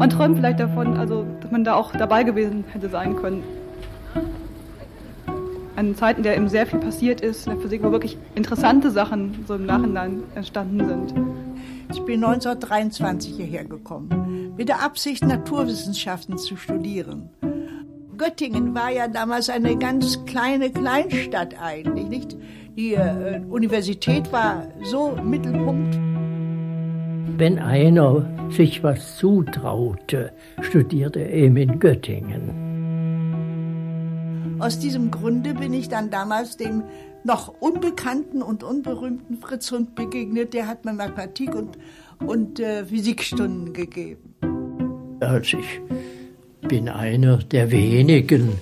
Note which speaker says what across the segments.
Speaker 1: man träumt vielleicht davon, also dass man da auch dabei gewesen hätte sein können. An Zeiten, in der eben sehr viel passiert ist in der Physik, wo wirklich interessante Sachen so im Nachhinein entstanden sind.
Speaker 2: Ich bin 1923 hierher gekommen, mit der Absicht, Naturwissenschaften zu studieren. Göttingen war ja damals eine ganz kleine Kleinstadt eigentlich, nicht? Die äh, Universität war so Mittelpunkt.
Speaker 3: Wenn einer sich was zutraute, studierte er eben in Göttingen.
Speaker 2: Aus diesem Grunde bin ich dann damals dem noch unbekannten und unberühmten Fritz Hund begegnet. Der hat mir Mathematik und, und äh, Physikstunden gegeben.
Speaker 3: Also ich bin einer der wenigen,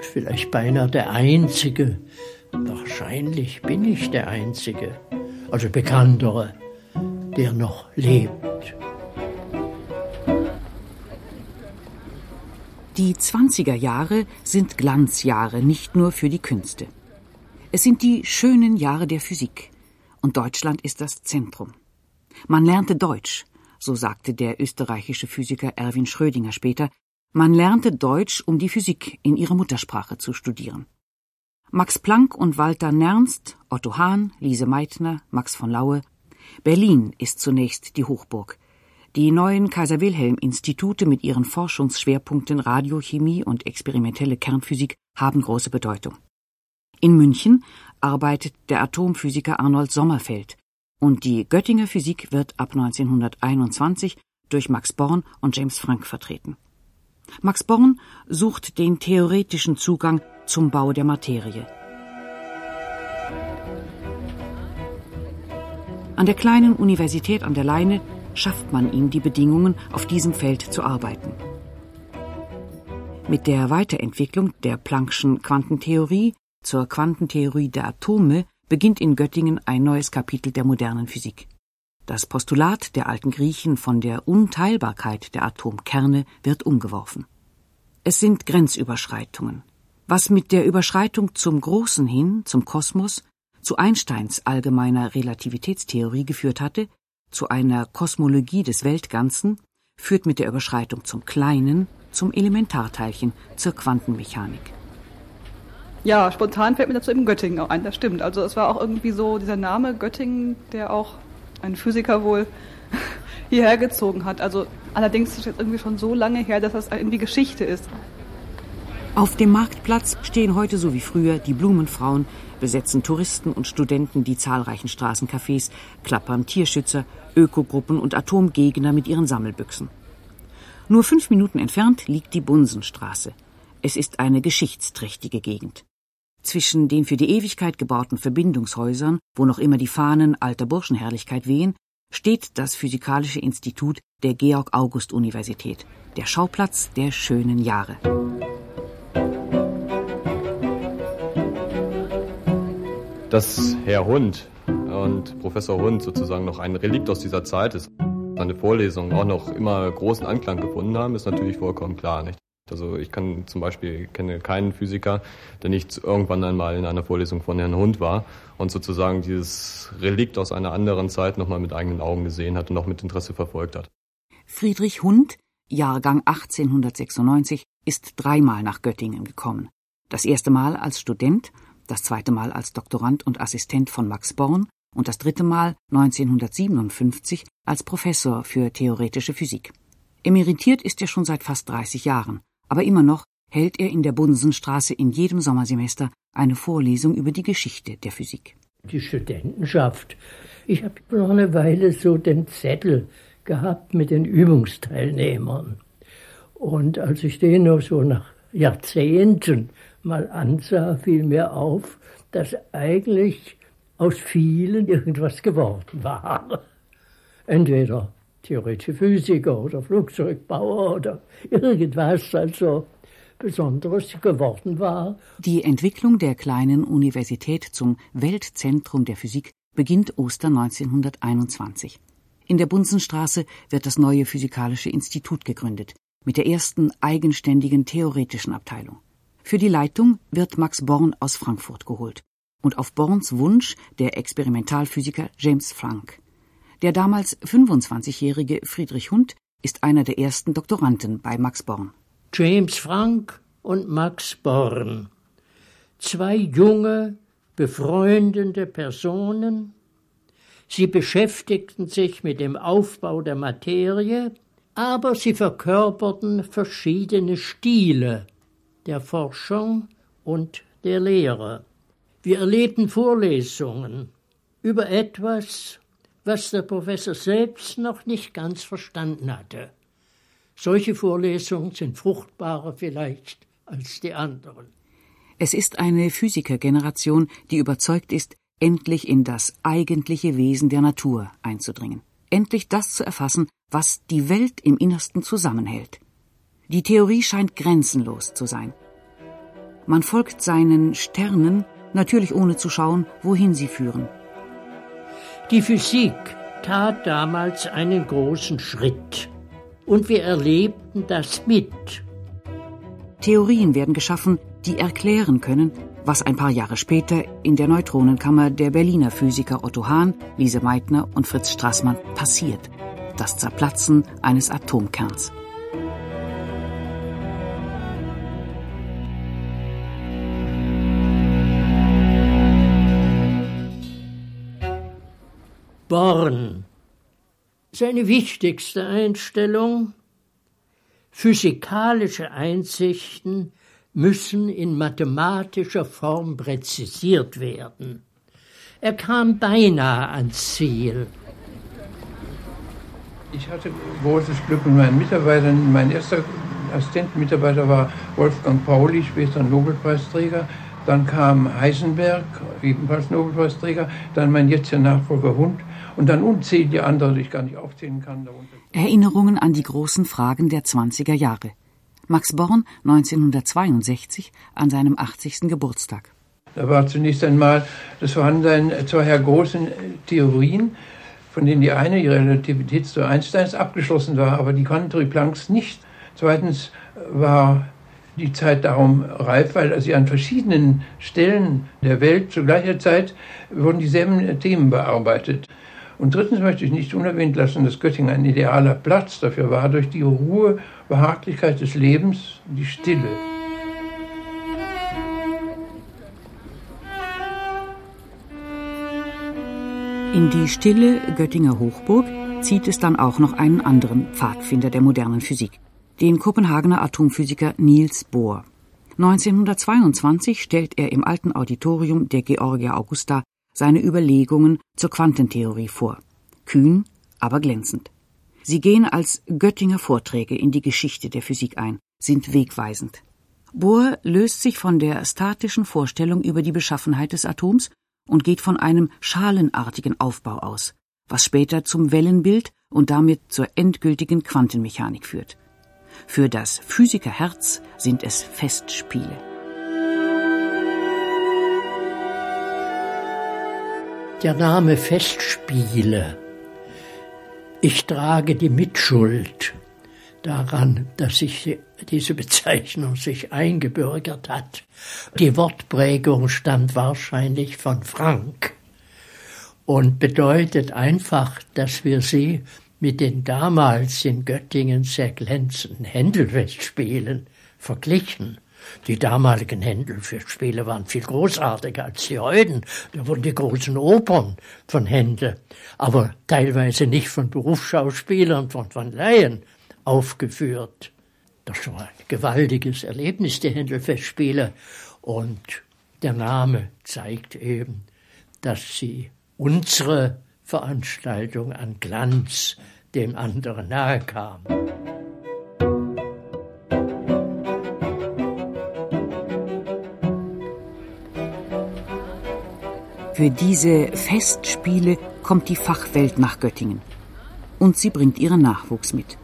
Speaker 3: vielleicht beinahe der Einzige. Wahrscheinlich bin ich der Einzige, also bekanntere, der noch lebt.
Speaker 4: Die 20er Jahre sind Glanzjahre nicht nur für die Künste. Es sind die schönen Jahre der Physik. Und Deutschland ist das Zentrum. Man lernte Deutsch, so sagte der österreichische Physiker Erwin Schrödinger später, man lernte Deutsch, um die Physik in ihrer Muttersprache zu studieren. Max Planck und Walter Nernst, Otto Hahn, Lise Meitner, Max von Laue. Berlin ist zunächst die Hochburg. Die neuen Kaiser Wilhelm Institute mit ihren Forschungsschwerpunkten Radiochemie und experimentelle Kernphysik haben große Bedeutung. In München arbeitet der Atomphysiker Arnold Sommerfeld, und die Göttinger Physik wird ab 1921 durch Max Born und James Franck vertreten. Max Born sucht den theoretischen Zugang zum Bau der Materie. An der kleinen Universität an der Leine schafft man ihm die Bedingungen, auf diesem Feld zu arbeiten. Mit der Weiterentwicklung der Planck'schen Quantentheorie zur Quantentheorie der Atome beginnt in Göttingen ein neues Kapitel der modernen Physik. Das Postulat der alten Griechen von der Unteilbarkeit der Atomkerne wird umgeworfen. Es sind Grenzüberschreitungen. Was mit der Überschreitung zum Großen hin, zum Kosmos, zu Einsteins allgemeiner Relativitätstheorie geführt hatte, zu einer Kosmologie des Weltganzen, führt mit der Überschreitung zum Kleinen, zum Elementarteilchen, zur Quantenmechanik.
Speaker 1: Ja, spontan fällt mir dazu eben Göttingen auch ein, das stimmt. Also es war auch irgendwie so dieser Name Göttingen, der auch ein Physiker wohl hierher gezogen hat. Also allerdings ist es jetzt irgendwie schon so lange her, dass das irgendwie Geschichte ist.
Speaker 4: Auf dem Marktplatz stehen heute so wie früher die Blumenfrauen, besetzen Touristen und Studenten die zahlreichen Straßencafés, klappern Tierschützer, Ökogruppen und Atomgegner mit ihren Sammelbüchsen. Nur fünf Minuten entfernt liegt die Bunsenstraße. Es ist eine geschichtsträchtige Gegend. Zwischen den für die Ewigkeit gebauten Verbindungshäusern, wo noch immer die Fahnen alter Burschenherrlichkeit wehen, steht das Physikalische Institut der Georg-August-Universität, der Schauplatz der schönen Jahre.
Speaker 5: Dass Herr Hund und Professor Hund sozusagen noch ein Relikt aus dieser Zeit ist, seine Vorlesungen auch noch immer großen Anklang gefunden haben, ist natürlich vollkommen klar. Nicht? Also ich kann zum Beispiel kenne keinen Physiker, der nicht irgendwann einmal in einer Vorlesung von Herrn Hund war und sozusagen dieses Relikt aus einer anderen Zeit nochmal mit eigenen Augen gesehen hat und auch mit Interesse verfolgt hat.
Speaker 4: Friedrich Hund, Jahrgang 1896, ist dreimal nach Göttingen gekommen. Das erste Mal als Student, das zweite Mal als Doktorand und Assistent von Max Born und das dritte Mal 1957 als Professor für theoretische Physik. Emeritiert ist er schon seit fast 30 Jahren aber immer noch hält er in der Bunsenstraße in jedem Sommersemester eine Vorlesung über die Geschichte der Physik.
Speaker 3: Die Studentenschaft. Ich habe noch eine Weile so den Zettel gehabt mit den Übungsteilnehmern. Und als ich den noch so nach Jahrzehnten mal ansah, fiel mir auf, dass eigentlich aus vielen irgendwas geworden war. Entweder theoretische Physiker oder Flugzeugbauer oder irgendwas, also Besonderes geworden war.
Speaker 4: Die Entwicklung der kleinen Universität zum Weltzentrum der Physik beginnt Ostern 1921. In der Bunsenstraße wird das neue Physikalische Institut gegründet, mit der ersten eigenständigen theoretischen Abteilung. Für die Leitung wird Max Born aus Frankfurt geholt und auf Borns Wunsch der Experimentalphysiker James Franck. Der damals 25-jährige Friedrich Hund ist einer der ersten Doktoranden bei Max Born.
Speaker 3: James Frank und Max Born. Zwei junge, befreundende Personen. Sie beschäftigten sich mit dem Aufbau der Materie, aber sie verkörperten verschiedene Stile der Forschung und der Lehre. Wir erlebten Vorlesungen über etwas, was der Professor selbst noch nicht ganz verstanden hatte. Solche Vorlesungen sind fruchtbarer vielleicht als die anderen.
Speaker 4: Es ist eine Physikergeneration, die überzeugt ist, endlich in das eigentliche Wesen der Natur einzudringen. Endlich das zu erfassen, was die Welt im Innersten zusammenhält. Die Theorie scheint grenzenlos zu sein. Man folgt seinen Sternen, natürlich ohne zu schauen, wohin sie führen.
Speaker 3: Die Physik tat damals einen großen Schritt und wir erlebten das mit.
Speaker 4: Theorien werden geschaffen, die erklären können, was ein paar Jahre später in der Neutronenkammer der Berliner Physiker Otto Hahn, Lise Meitner und Fritz Strassmann passiert. Das Zerplatzen eines Atomkerns.
Speaker 3: Born. Seine wichtigste Einstellung Physikalische Einsichten müssen in mathematischer Form präzisiert werden. Er kam beinahe ans Ziel.
Speaker 6: Ich hatte großes Glück mit meinen Mitarbeitern. Mein erster Assistentenmitarbeiter war Wolfgang Pauli, später Nobelpreisträger. Dann kam Heisenberg, ebenfalls Nobelpreisträger. Dann mein jetziger Nachfolger Hund. Und dann unzählige andere, die ich gar nicht aufzählen kann.
Speaker 4: Erinnerungen an die großen Fragen der 20er Jahre. Max Born 1962 an seinem 80. Geburtstag.
Speaker 6: Da war zunächst einmal das Vorhandensein zweier großen Theorien, von denen die eine, die Relativitätstheorie Einsteins, abgeschlossen war, aber die Quantentheorie Plancks nicht. Zweitens war die Zeit darum reif, weil sie an verschiedenen Stellen der Welt zu gleicher Zeit wurden dieselben Themen bearbeitet. Und drittens möchte ich nicht unerwähnt lassen, dass Göttingen ein idealer Platz dafür war, durch die Ruhe, Behaglichkeit des Lebens, die Stille.
Speaker 4: In die stille Göttinger Hochburg zieht es dann auch noch einen anderen Pfadfinder der modernen Physik, den Kopenhagener Atomphysiker Niels Bohr. 1922 stellt er im alten Auditorium der Georgia Augusta seine Überlegungen zur Quantentheorie vor. Kühn, aber glänzend. Sie gehen als Göttinger Vorträge in die Geschichte der Physik ein, sind wegweisend. Bohr löst sich von der statischen Vorstellung über die Beschaffenheit des Atoms und geht von einem schalenartigen Aufbau aus, was später zum Wellenbild und damit zur endgültigen Quantenmechanik führt. Für das Physikerherz sind es Festspiele.
Speaker 3: Der Name Festspiele. Ich trage die Mitschuld daran, dass sich diese Bezeichnung sich eingebürgert hat. Die Wortprägung stammt wahrscheinlich von Frank und bedeutet einfach, dass wir sie mit den damals in Göttingen sehr glänzenden Händelfestspielen verglichen. Die damaligen Händel-Spiele waren viel großartiger als die heutigen. Da wurden die großen Opern von Händel, aber teilweise nicht von Berufsschauspielern, von, von Laien aufgeführt. Das war ein gewaltiges Erlebnis, die Händelfestspiele. Und der Name zeigt eben, dass sie unsere Veranstaltung an Glanz dem anderen nahe kam.
Speaker 4: Für diese Festspiele kommt die Fachwelt nach Göttingen. Und sie bringt ihren Nachwuchs mit.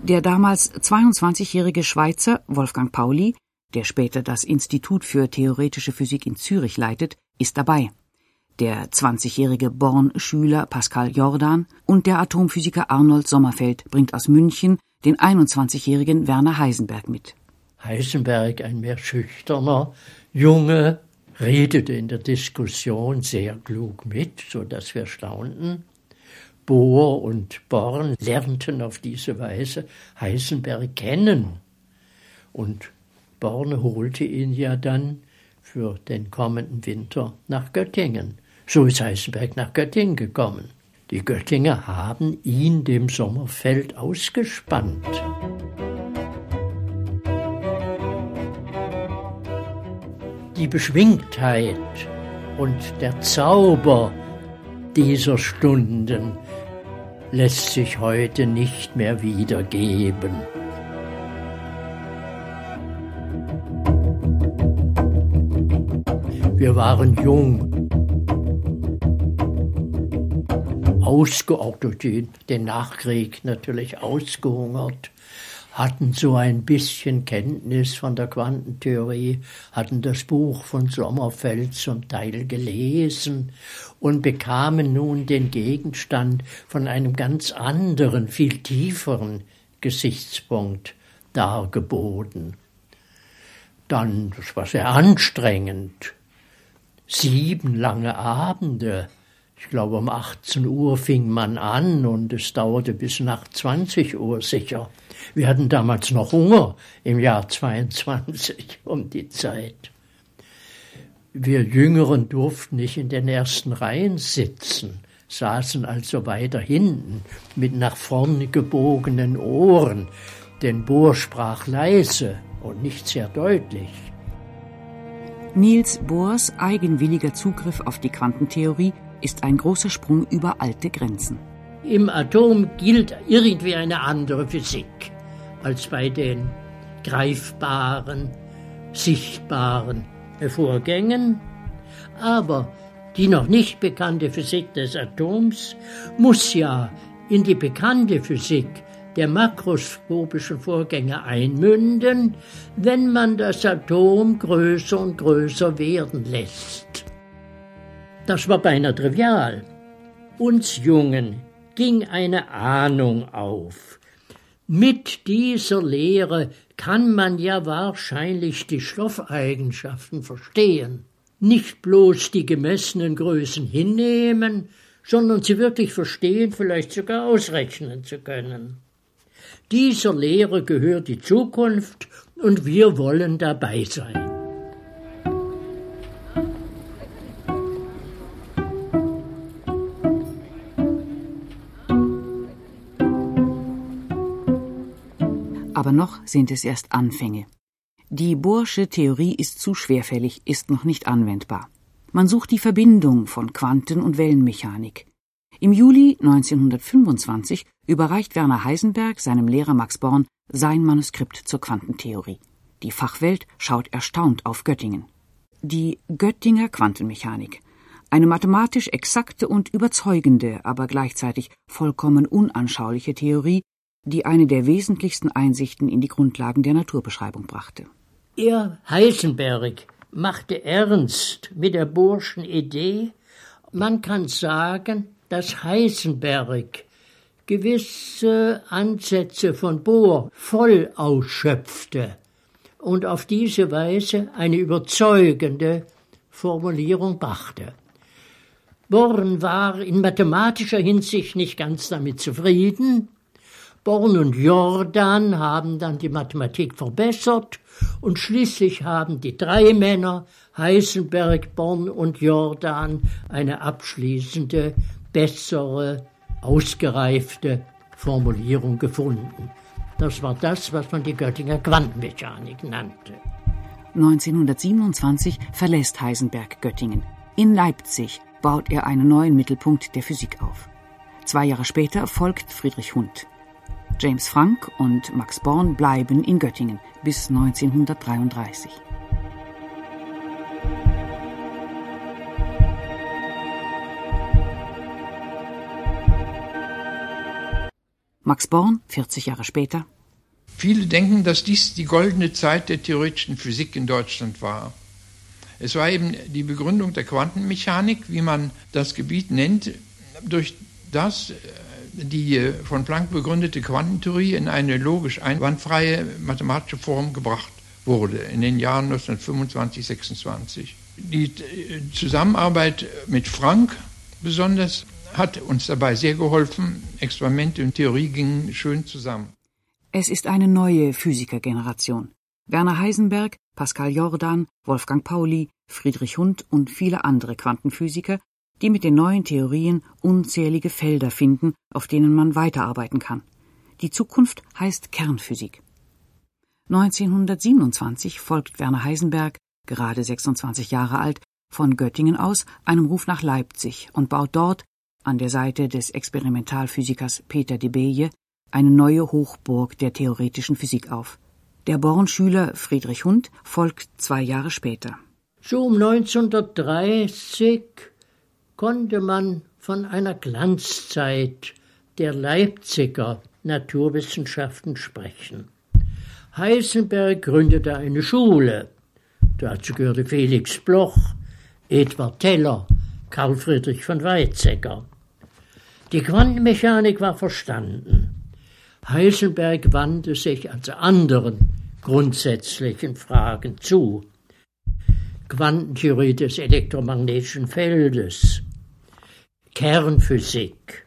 Speaker 4: Der damals 22-jährige Schweizer Wolfgang Pauli, der später das Institut für theoretische Physik in Zürich leitet, ist dabei. Der 20-jährige Born-Schüler Pascal Jordan und der Atomphysiker Arnold Sommerfeld bringt aus München den 21-jährigen Werner Heisenberg mit.
Speaker 3: Heisenberg, ein mehr schüchterner Junge, redete in der Diskussion sehr klug mit, so dass wir staunten. Bohr und Born lernten auf diese Weise Heisenberg kennen. Und Born holte ihn ja dann für den kommenden Winter nach Göttingen. So ist Heisenberg nach Göttingen gekommen. Die Göttinger haben ihn dem Sommerfeld ausgespannt. Die Beschwingtheit und der Zauber dieser Stunden lässt sich heute nicht mehr wiedergeben. Wir waren jung, ausgeordnet, den, den Nachkrieg natürlich ausgehungert, hatten so ein bisschen Kenntnis von der Quantentheorie, hatten das Buch von Sommerfeld zum Teil gelesen und bekamen nun den Gegenstand von einem ganz anderen, viel tieferen Gesichtspunkt dargeboten. Dann, das war sehr anstrengend, sieben lange Abende. Ich glaube, um 18 Uhr fing man an und es dauerte bis nach 20 Uhr sicher. Wir hatten damals noch Hunger im Jahr 22 um die Zeit. Wir Jüngeren durften nicht in den ersten Reihen sitzen, saßen also weiter hinten mit nach vorn gebogenen Ohren, denn Bohr sprach leise und nicht sehr deutlich.
Speaker 4: Niels Bohrs eigenwilliger Zugriff auf die Quantentheorie ist ein großer Sprung über alte Grenzen.
Speaker 3: Im Atom gilt irgendwie eine andere Physik als bei den greifbaren, sichtbaren Vorgängen. Aber die noch nicht bekannte Physik des Atoms muss ja in die bekannte Physik der makroskopischen Vorgänge einmünden, wenn man das Atom größer und größer werden lässt. Das war beinahe trivial. Uns Jungen ging eine Ahnung auf. Mit dieser Lehre kann man ja wahrscheinlich die Stoffeigenschaften verstehen. Nicht bloß die gemessenen Größen hinnehmen, sondern sie wirklich verstehen, vielleicht sogar ausrechnen zu können. Dieser Lehre gehört die Zukunft und wir wollen dabei sein.
Speaker 4: Aber noch sind es erst Anfänge. Die Bohrsche Theorie ist zu schwerfällig, ist noch nicht anwendbar. Man sucht die Verbindung von Quanten- und Wellenmechanik. Im Juli 1925 überreicht Werner Heisenberg seinem Lehrer Max Born sein Manuskript zur Quantentheorie. Die Fachwelt schaut erstaunt auf Göttingen. Die Göttinger Quantenmechanik. Eine mathematisch exakte und überzeugende, aber gleichzeitig vollkommen unanschauliche Theorie, die eine der wesentlichsten Einsichten in die Grundlagen der Naturbeschreibung brachte.
Speaker 3: Er, Heisenberg, machte ernst mit der Burschen Idee. Man kann sagen, dass Heisenberg gewisse Ansätze von Bohr voll ausschöpfte und auf diese Weise eine überzeugende Formulierung brachte. Born war in mathematischer Hinsicht nicht ganz damit zufrieden. Born und Jordan haben dann die Mathematik verbessert und schließlich haben die drei Männer Heisenberg, Born und Jordan eine abschließende bessere, ausgereifte Formulierung gefunden. Das war das, was man die Göttinger Quantenmechanik nannte.
Speaker 4: 1927 verlässt Heisenberg Göttingen. In Leipzig baut er einen neuen Mittelpunkt der Physik auf. Zwei Jahre später folgt Friedrich Hund. James Frank und Max Born bleiben in Göttingen bis 1933. Max Born, 40 Jahre später.
Speaker 6: Viele denken, dass dies die goldene Zeit der theoretischen Physik in Deutschland war. Es war eben die Begründung der Quantenmechanik, wie man das Gebiet nennt, durch das äh, die äh, von Planck begründete Quantentheorie in eine logisch einwandfreie mathematische Form gebracht wurde in den Jahren 1925, 26. Die äh, Zusammenarbeit mit Frank besonders hat uns dabei sehr geholfen. Experimente und Theorie gingen schön zusammen.
Speaker 4: Es ist eine neue Physikergeneration. Werner Heisenberg, Pascal Jordan, Wolfgang Pauli, Friedrich Hund und viele andere Quantenphysiker, die mit den neuen Theorien unzählige Felder finden, auf denen man weiterarbeiten kann. Die Zukunft heißt Kernphysik. 1927 folgt Werner Heisenberg, gerade 26 Jahre alt, von Göttingen aus einem Ruf nach Leipzig und baut dort, an der Seite des Experimentalphysikers Peter de Beje, eine neue Hochburg der theoretischen Physik auf. Der Born-Schüler Friedrich Hund folgt zwei Jahre später.
Speaker 3: So um 1930 konnte man von einer Glanzzeit der Leipziger Naturwissenschaften sprechen. Heisenberg gründete eine Schule. Dazu gehörte Felix Bloch, Edward Teller, Karl Friedrich von Weizsäcker. Die Quantenmechanik war verstanden. Heisenberg wandte sich also anderen grundsätzlichen Fragen zu. Quantentheorie des elektromagnetischen Feldes, Kernphysik.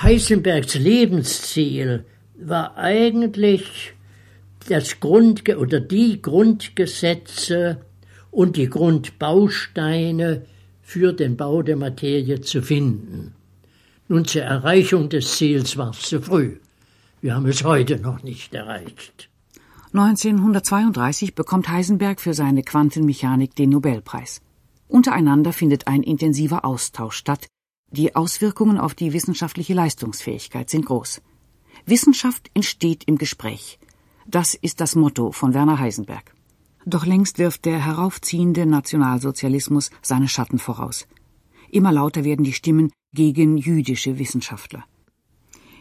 Speaker 3: Heisenbergs Lebensziel war eigentlich das Grund oder die Grundgesetze und die Grundbausteine für den Bau der Materie zu finden. Nun zur Erreichung des Ziels war es zu früh. Wir haben es heute noch nicht erreicht.
Speaker 4: 1932 bekommt Heisenberg für seine Quantenmechanik den Nobelpreis. Untereinander findet ein intensiver Austausch statt. Die Auswirkungen auf die wissenschaftliche Leistungsfähigkeit sind groß. Wissenschaft entsteht im Gespräch. Das ist das Motto von Werner Heisenberg. Doch längst wirft der heraufziehende Nationalsozialismus seine Schatten voraus. Immer lauter werden die Stimmen gegen jüdische Wissenschaftler.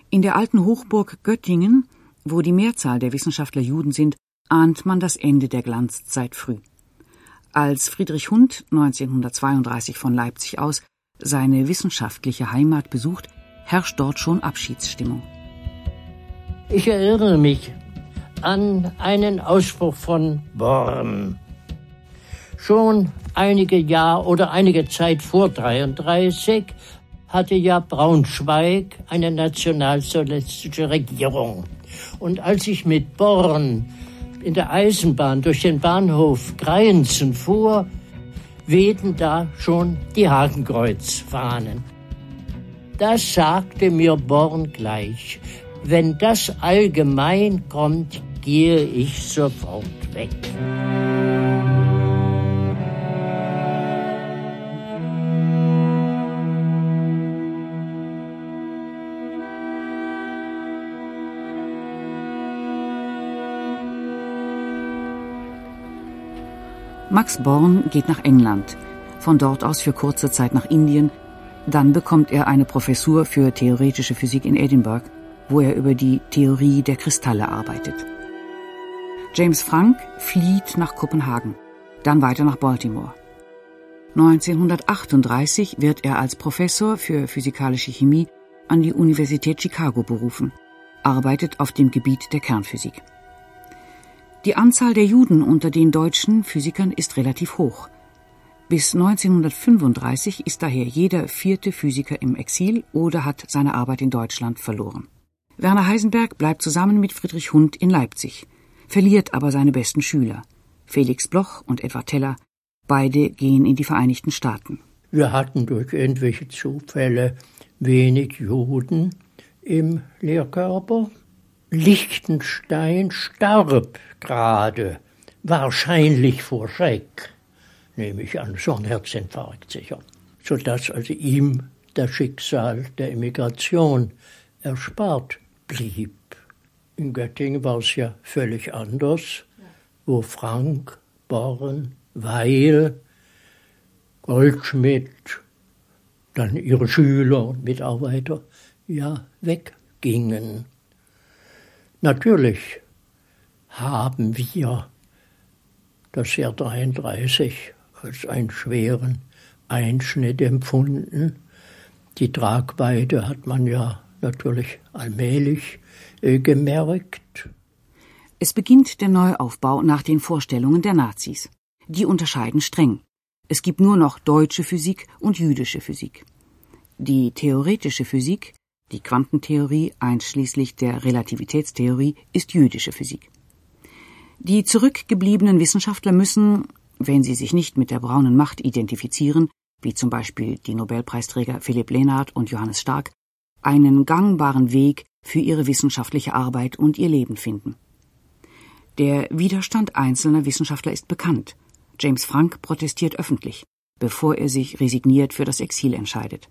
Speaker 4: In der alten Hochburg Göttingen, wo die Mehrzahl der Wissenschaftler Juden sind, ahnt man das Ende der Glanzzeit früh. Als Friedrich Hund 1932 von Leipzig aus seine wissenschaftliche Heimat besucht, herrscht dort schon Abschiedsstimmung.
Speaker 3: Ich erinnere mich an einen Ausspruch von Born. Schon einige Jahre oder einige Zeit vor 33 hatte ja Braunschweig eine nationalsozialistische Regierung. Und als ich mit Born in der Eisenbahn durch den Bahnhof Greienzen fuhr, wehten da schon die Hakenkreuzfahnen. Das sagte mir Born gleich. Wenn das allgemein kommt, gehe ich sofort weg.
Speaker 4: Max Born geht nach England, von dort aus für kurze Zeit nach Indien, dann bekommt er eine Professur für theoretische Physik in Edinburgh, wo er über die Theorie der Kristalle arbeitet. James Frank flieht nach Kopenhagen, dann weiter nach Baltimore. 1938 wird er als Professor für physikalische Chemie an die Universität Chicago berufen, arbeitet auf dem Gebiet der Kernphysik. Die Anzahl der Juden unter den deutschen Physikern ist relativ hoch. Bis 1935 ist daher jeder vierte Physiker im Exil oder hat seine Arbeit in Deutschland verloren. Werner Heisenberg bleibt zusammen mit Friedrich Hund in Leipzig, verliert aber seine besten Schüler. Felix Bloch und Edward Teller, beide gehen in die Vereinigten Staaten.
Speaker 3: Wir hatten durch irgendwelche Zufälle wenig Juden im Lehrkörper. Liechtenstein starb gerade, wahrscheinlich vor Schreck, nehme ich an, so ein Herzinfarkt sicher, sodass also ihm das Schicksal der Emigration erspart blieb. In Göttingen war es ja völlig anders, wo Frank, Born, Weil, Goldschmidt, dann ihre Schüler und Mitarbeiter ja weggingen. Natürlich haben wir das Jahr 33 als einen schweren Einschnitt empfunden. Die Tragweite hat man ja natürlich allmählich äh, gemerkt.
Speaker 4: Es beginnt der Neuaufbau nach den Vorstellungen der Nazis. Die unterscheiden streng. Es gibt nur noch deutsche Physik und jüdische Physik. Die theoretische Physik, die Quantentheorie einschließlich der Relativitätstheorie, ist jüdische Physik. Die zurückgebliebenen Wissenschaftler müssen, wenn sie sich nicht mit der braunen Macht identifizieren, wie zum Beispiel die Nobelpreisträger Philipp Lenard und Johannes Stark, einen gangbaren Weg für ihre wissenschaftliche Arbeit und ihr Leben finden. Der Widerstand einzelner Wissenschaftler ist bekannt. James Frank protestiert öffentlich, bevor er sich resigniert für das Exil entscheidet.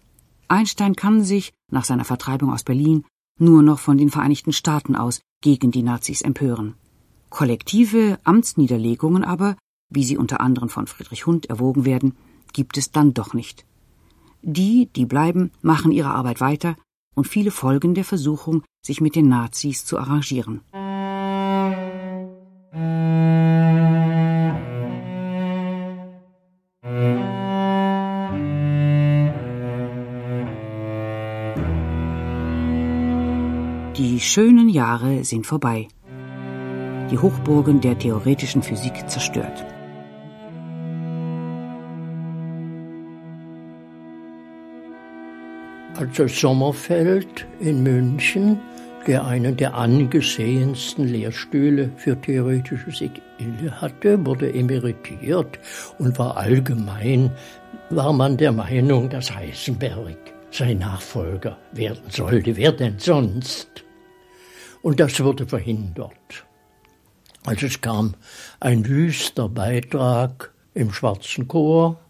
Speaker 4: Einstein kann sich, nach seiner Vertreibung aus Berlin, nur noch von den Vereinigten Staaten aus gegen die Nazis empören. Kollektive Amtsniederlegungen aber, wie sie unter anderem von Friedrich Hund erwogen werden, gibt es dann doch nicht. Die, die bleiben, machen ihre Arbeit weiter und viele folgen der Versuchung, sich mit den Nazis zu arrangieren. Schönen Jahre sind vorbei. Die Hochburgen der theoretischen Physik zerstört.
Speaker 3: Also Sommerfeld in München, der einen der angesehensten Lehrstühle für theoretische Physik hatte, wurde emeritiert und war allgemein, war man der Meinung, dass Heisenberg sein Nachfolger werden sollte. Wer denn sonst? Und das wurde verhindert. Also es kam ein wüster Beitrag im Schwarzen Chor,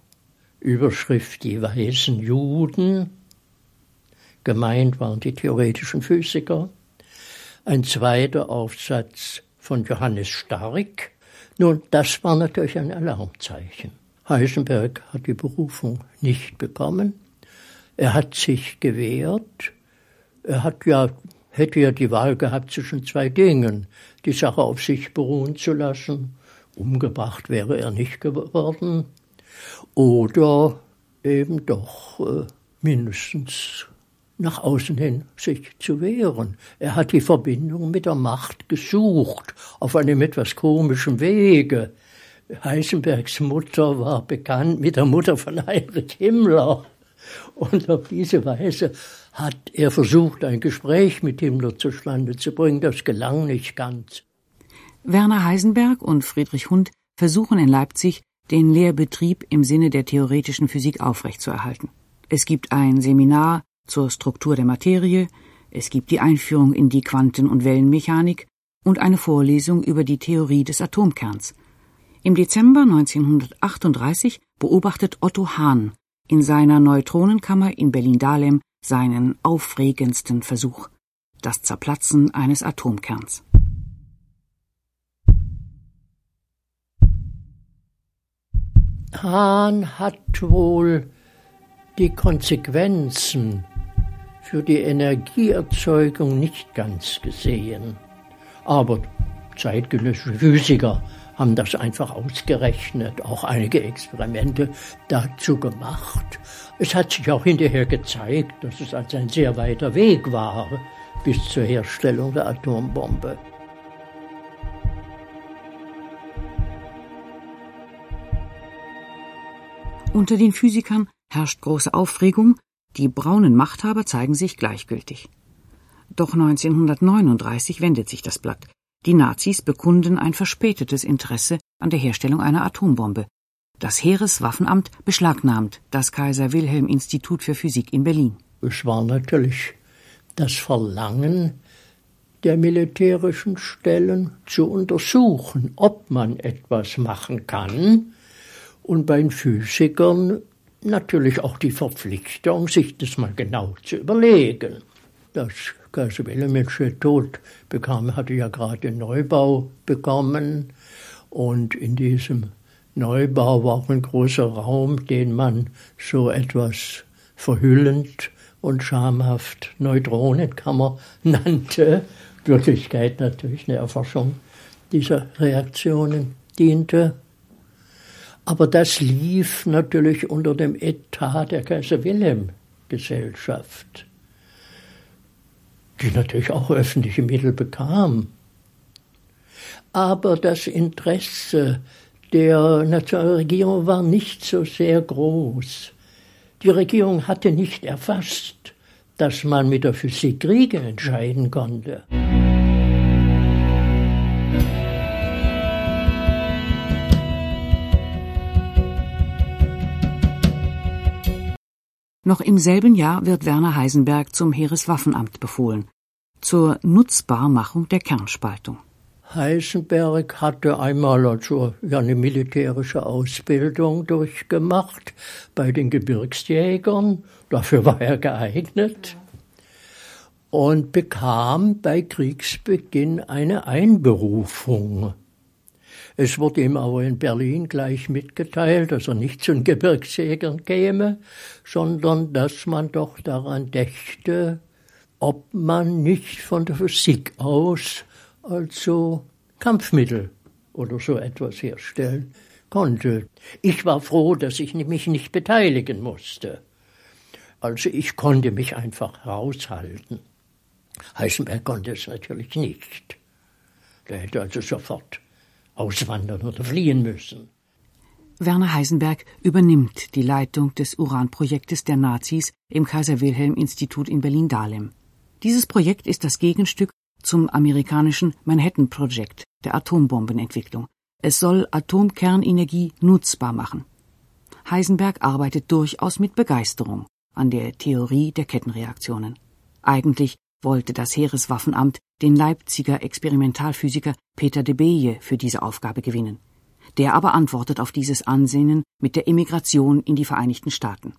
Speaker 3: Überschrift Die weißen Juden, Gemeint waren die theoretischen Physiker. Ein zweiter Aufsatz von Johannes Stark. Nun, das war natürlich ein Alarmzeichen. Heisenberg hat die Berufung nicht bekommen. Er hat sich gewehrt. Er hat ja, hätte ja die Wahl gehabt zwischen zwei Dingen. Die Sache auf sich beruhen zu lassen. Umgebracht wäre er nicht geworden. Oder eben doch äh, mindestens nach außen hin sich zu wehren. Er hat die Verbindung mit der Macht gesucht, auf einem etwas komischen Wege. Heisenbergs Mutter war bekannt mit der Mutter von Heinrich Himmler. Und auf diese Weise hat er versucht, ein Gespräch mit Himmler zustande zu bringen. Das gelang nicht ganz.
Speaker 4: Werner Heisenberg und Friedrich Hund versuchen in Leipzig, den Lehrbetrieb im Sinne der theoretischen Physik aufrechtzuerhalten. Es gibt ein Seminar zur Struktur der Materie, es gibt die Einführung in die Quanten- und Wellenmechanik und eine Vorlesung über die Theorie des Atomkerns. Im Dezember 1938 beobachtet Otto Hahn in seiner Neutronenkammer in Berlin-Dahlem seinen aufregendsten Versuch, das Zerplatzen eines Atomkerns.
Speaker 3: Hahn hat wohl die Konsequenzen für die Energieerzeugung nicht ganz gesehen. Aber zeitgenössische Physiker haben das einfach ausgerechnet, auch einige Experimente dazu gemacht. Es hat sich auch hinterher gezeigt, dass es als ein sehr weiter Weg war bis zur Herstellung der Atombombe.
Speaker 4: Unter den Physikern herrscht große Aufregung, die braunen Machthaber zeigen sich gleichgültig. Doch 1939 wendet sich das Blatt. Die Nazis bekunden ein verspätetes Interesse an der Herstellung einer Atombombe. Das Heereswaffenamt beschlagnahmt das Kaiser Wilhelm Institut für Physik in Berlin.
Speaker 3: Es war natürlich das Verlangen der militärischen Stellen zu untersuchen, ob man etwas machen kann. Und bei den Physikern natürlich auch die Verpflichtung, sich das mal genau zu überlegen. Das Kaiser Wilhelmsche Tod bekam, hatte ja gerade den Neubau bekommen und in diesem Neubau war auch ein großer Raum, den man so etwas verhüllend und schamhaft Neutronenkammer nannte. Wirklichkeit natürlich eine Erforschung dieser Reaktionen diente. Aber das lief natürlich unter dem Etat der Kaiser Wilhelm Gesellschaft, die natürlich auch öffentliche Mittel bekam. Aber das Interesse der Nationalregierung war nicht so sehr groß. Die Regierung hatte nicht erfasst, dass man mit der Physik Kriege entscheiden konnte.
Speaker 4: Noch im selben Jahr wird Werner Heisenberg zum Heereswaffenamt befohlen, zur Nutzbarmachung der Kernspaltung.
Speaker 3: Heisenberg hatte einmal also eine militärische Ausbildung durchgemacht bei den Gebirgsjägern, dafür war er geeignet, und bekam bei Kriegsbeginn eine Einberufung. Es wurde ihm aber in Berlin gleich mitgeteilt, dass er nicht zu den Gebirgsjägern käme, sondern dass man doch daran dächte, ob man nicht von der Physik aus also Kampfmittel oder so etwas herstellen konnte. Ich war froh, dass ich mich nicht beteiligen musste. Also ich konnte mich einfach raushalten. Heisenberg konnte es natürlich nicht. Der hätte also sofort auswandern oder fliehen müssen.
Speaker 4: Werner Heisenberg übernimmt die Leitung des Uranprojektes der Nazis im Kaiser Wilhelm Institut in Berlin-Dahlem. Dieses Projekt ist das Gegenstück zum amerikanischen Manhattan Project der Atombombenentwicklung. Es soll Atomkernenergie nutzbar machen. Heisenberg arbeitet durchaus mit Begeisterung an der Theorie der Kettenreaktionen. Eigentlich wollte das Heereswaffenamt den Leipziger Experimentalphysiker Peter de Beje für diese Aufgabe gewinnen. Der aber antwortet auf dieses Ansinnen mit der Emigration in die Vereinigten Staaten.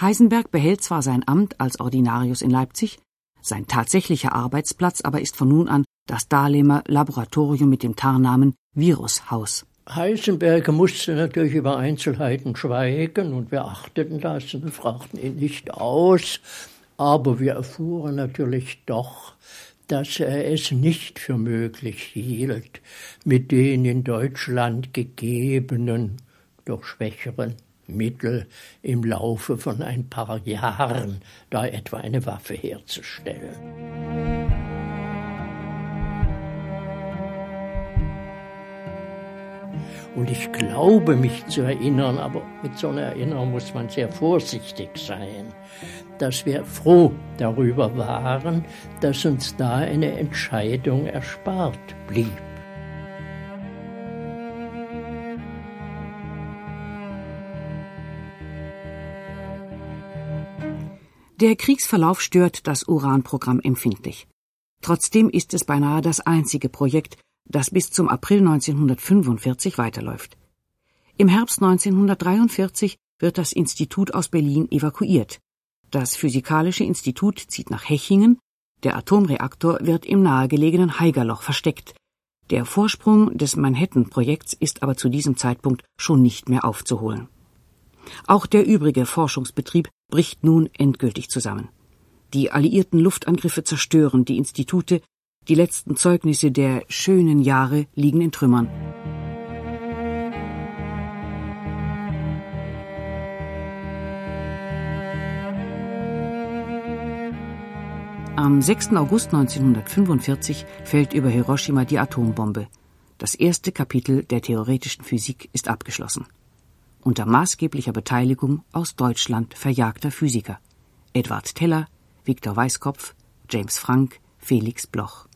Speaker 4: Heisenberg behält zwar sein Amt als Ordinarius in Leipzig, sein tatsächlicher Arbeitsplatz aber ist von nun an das Dahlemer Laboratorium mit dem Tarnamen Virushaus.
Speaker 3: Heisenberg musste natürlich über Einzelheiten schweigen und wir achteten das und fragten ihn nicht aus. Aber wir erfuhren natürlich doch, dass er es nicht für möglich hielt, mit den in Deutschland gegebenen, doch schwächeren Mittel im Laufe von ein paar Jahren da etwa eine Waffe herzustellen. Und ich glaube mich zu erinnern, aber mit so einer Erinnerung muss man sehr vorsichtig sein, dass wir froh darüber waren, dass uns da eine Entscheidung erspart blieb.
Speaker 4: Der Kriegsverlauf stört das Uranprogramm empfindlich. Trotzdem ist es beinahe das einzige Projekt, das bis zum April 1945 weiterläuft. Im Herbst 1943 wird das Institut aus Berlin evakuiert. Das Physikalische Institut zieht nach Hechingen, der Atomreaktor wird im nahegelegenen Haigerloch versteckt. Der Vorsprung des Manhattan-Projekts ist aber zu diesem Zeitpunkt schon nicht mehr aufzuholen. Auch der übrige Forschungsbetrieb bricht nun endgültig zusammen. Die alliierten Luftangriffe zerstören die Institute, die letzten Zeugnisse der schönen Jahre liegen in Trümmern. Am 6. August 1945 fällt über Hiroshima die Atombombe. Das erste Kapitel der theoretischen Physik ist abgeschlossen unter maßgeblicher Beteiligung aus Deutschland verjagter Physiker Edward Teller, Viktor Weißkopf, James Frank, Felix Bloch